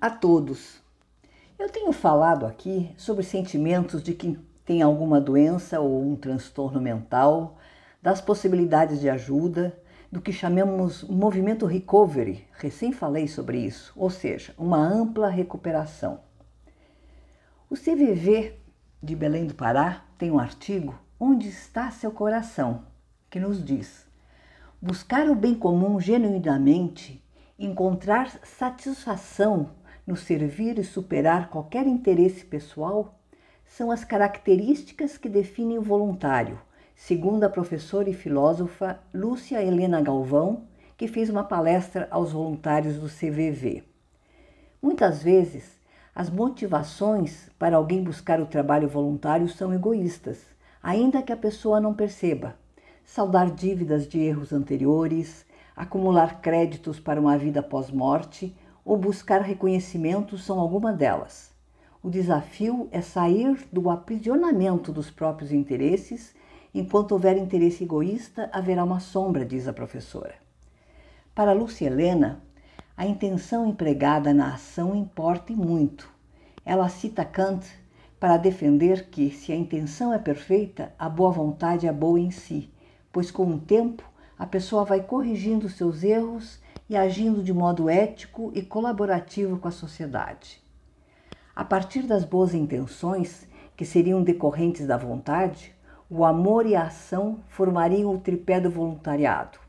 a todos! Eu tenho falado aqui sobre sentimentos de quem tem alguma doença ou um transtorno mental, das possibilidades de ajuda, do que chamamos movimento recovery, recém falei sobre isso, ou seja, uma ampla recuperação. O CVV de Belém do Pará tem um artigo Onde está seu coração? que nos diz: buscar o bem comum genuinamente, encontrar satisfação no servir e superar qualquer interesse pessoal são as características que definem o voluntário, segundo a professora e filósofa Lúcia Helena Galvão, que fez uma palestra aos voluntários do CVV. Muitas vezes, as motivações para alguém buscar o trabalho voluntário são egoístas, ainda que a pessoa não perceba. Saldar dívidas de erros anteriores, acumular créditos para uma vida pós-morte ou buscar reconhecimento são alguma delas. O desafio é sair do aprisionamento dos próprios interesses. Enquanto houver interesse egoísta, haverá uma sombra, diz a professora. Para Lúcia Helena, a intenção empregada na ação importa e muito. Ela cita Kant para defender que, se a intenção é perfeita, a boa vontade é boa em si, pois com o tempo a pessoa vai corrigindo seus erros e agindo de modo ético e colaborativo com a sociedade. A partir das boas intenções, que seriam decorrentes da vontade, o amor e a ação formariam o tripé do voluntariado.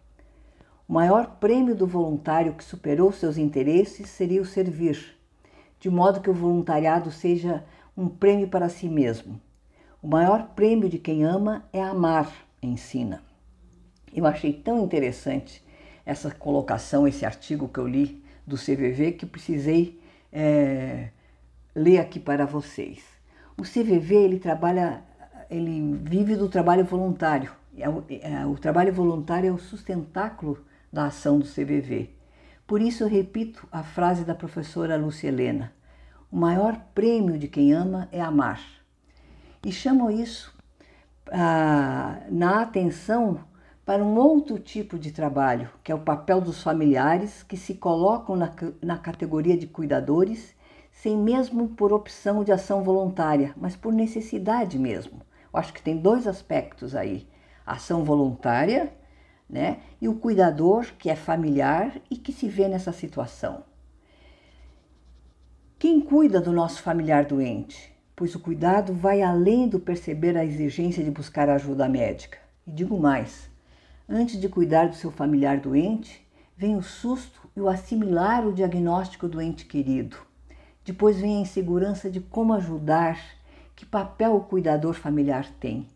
O maior prêmio do voluntário que superou seus interesses seria o servir, de modo que o voluntariado seja um prêmio para si mesmo. O maior prêmio de quem ama é amar, ensina. Eu achei tão interessante essa colocação, esse artigo que eu li do CVV, que precisei é, ler aqui para vocês. O CVV ele trabalha, ele vive do trabalho voluntário. É o, é, o trabalho voluntário é o sustentáculo da ação do CVV. Por isso eu repito a frase da professora Lúcia Helena: o maior prêmio de quem ama é amar. E chamo isso ah, na atenção para um outro tipo de trabalho, que é o papel dos familiares que se colocam na, na categoria de cuidadores, sem mesmo por opção de ação voluntária, mas por necessidade mesmo. Eu acho que tem dois aspectos aí: ação voluntária, né, e o cuidador que é familiar e que se vê nessa situação. Quem cuida do nosso familiar doente? Pois o cuidado vai além do perceber a exigência de buscar ajuda médica. E digo mais: Antes de cuidar do seu familiar doente, vem o susto e o assimilar o diagnóstico do ente querido. Depois vem a insegurança de como ajudar, que papel o cuidador familiar tem.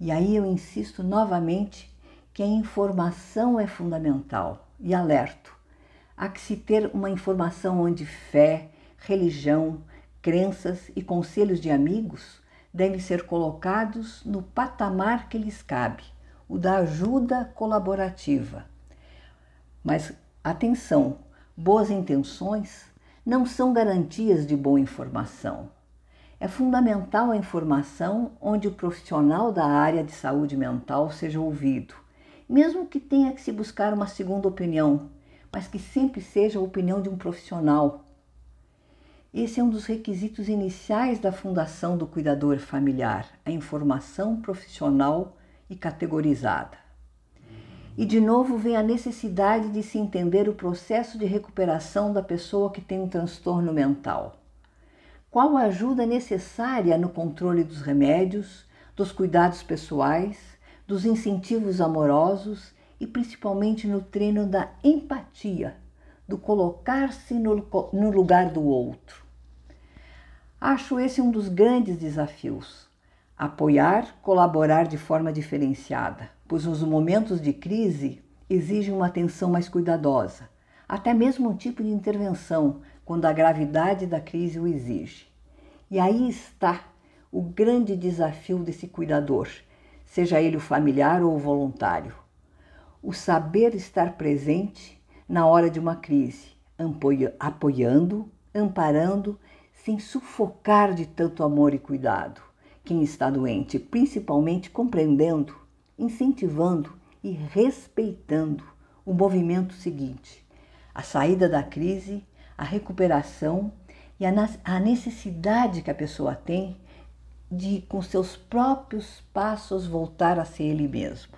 E aí eu insisto novamente que a informação é fundamental e alerto. Há que se ter uma informação onde fé, religião, crenças e conselhos de amigos devem ser colocados no patamar que lhes cabe o da ajuda colaborativa. Mas atenção, boas intenções não são garantias de boa informação. É fundamental a informação onde o profissional da área de saúde mental seja ouvido, mesmo que tenha que se buscar uma segunda opinião, mas que sempre seja a opinião de um profissional. Esse é um dos requisitos iniciais da fundação do cuidador familiar, a informação profissional e categorizada. E de novo vem a necessidade de se entender o processo de recuperação da pessoa que tem um transtorno mental. Qual a ajuda necessária no controle dos remédios, dos cuidados pessoais, dos incentivos amorosos e principalmente no treino da empatia, do colocar-se no, lugar do outro. Acho esse um dos grandes desafios Apoiar, colaborar de forma diferenciada, pois os momentos de crise exigem uma atenção mais cuidadosa, até mesmo um tipo de intervenção quando a gravidade da crise o exige. E aí está o grande desafio desse cuidador, seja ele o familiar ou o voluntário. O saber estar presente na hora de uma crise, apoiando, amparando, sem sufocar de tanto amor e cuidado quem está doente, principalmente compreendendo, incentivando e respeitando o movimento seguinte: a saída da crise, a recuperação e a necessidade que a pessoa tem de, com seus próprios passos, voltar a ser ele mesmo.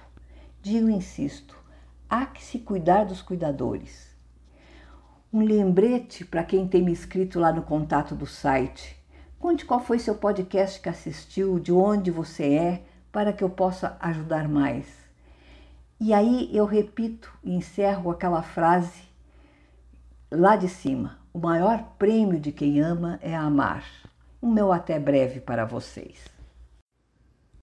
Digo e insisto, há que se cuidar dos cuidadores. Um lembrete para quem tem me escrito lá no contato do site. Conte qual foi seu podcast que assistiu, de onde você é, para que eu possa ajudar mais. E aí eu repito e encerro aquela frase lá de cima: o maior prêmio de quem ama é amar. O meu até breve para vocês.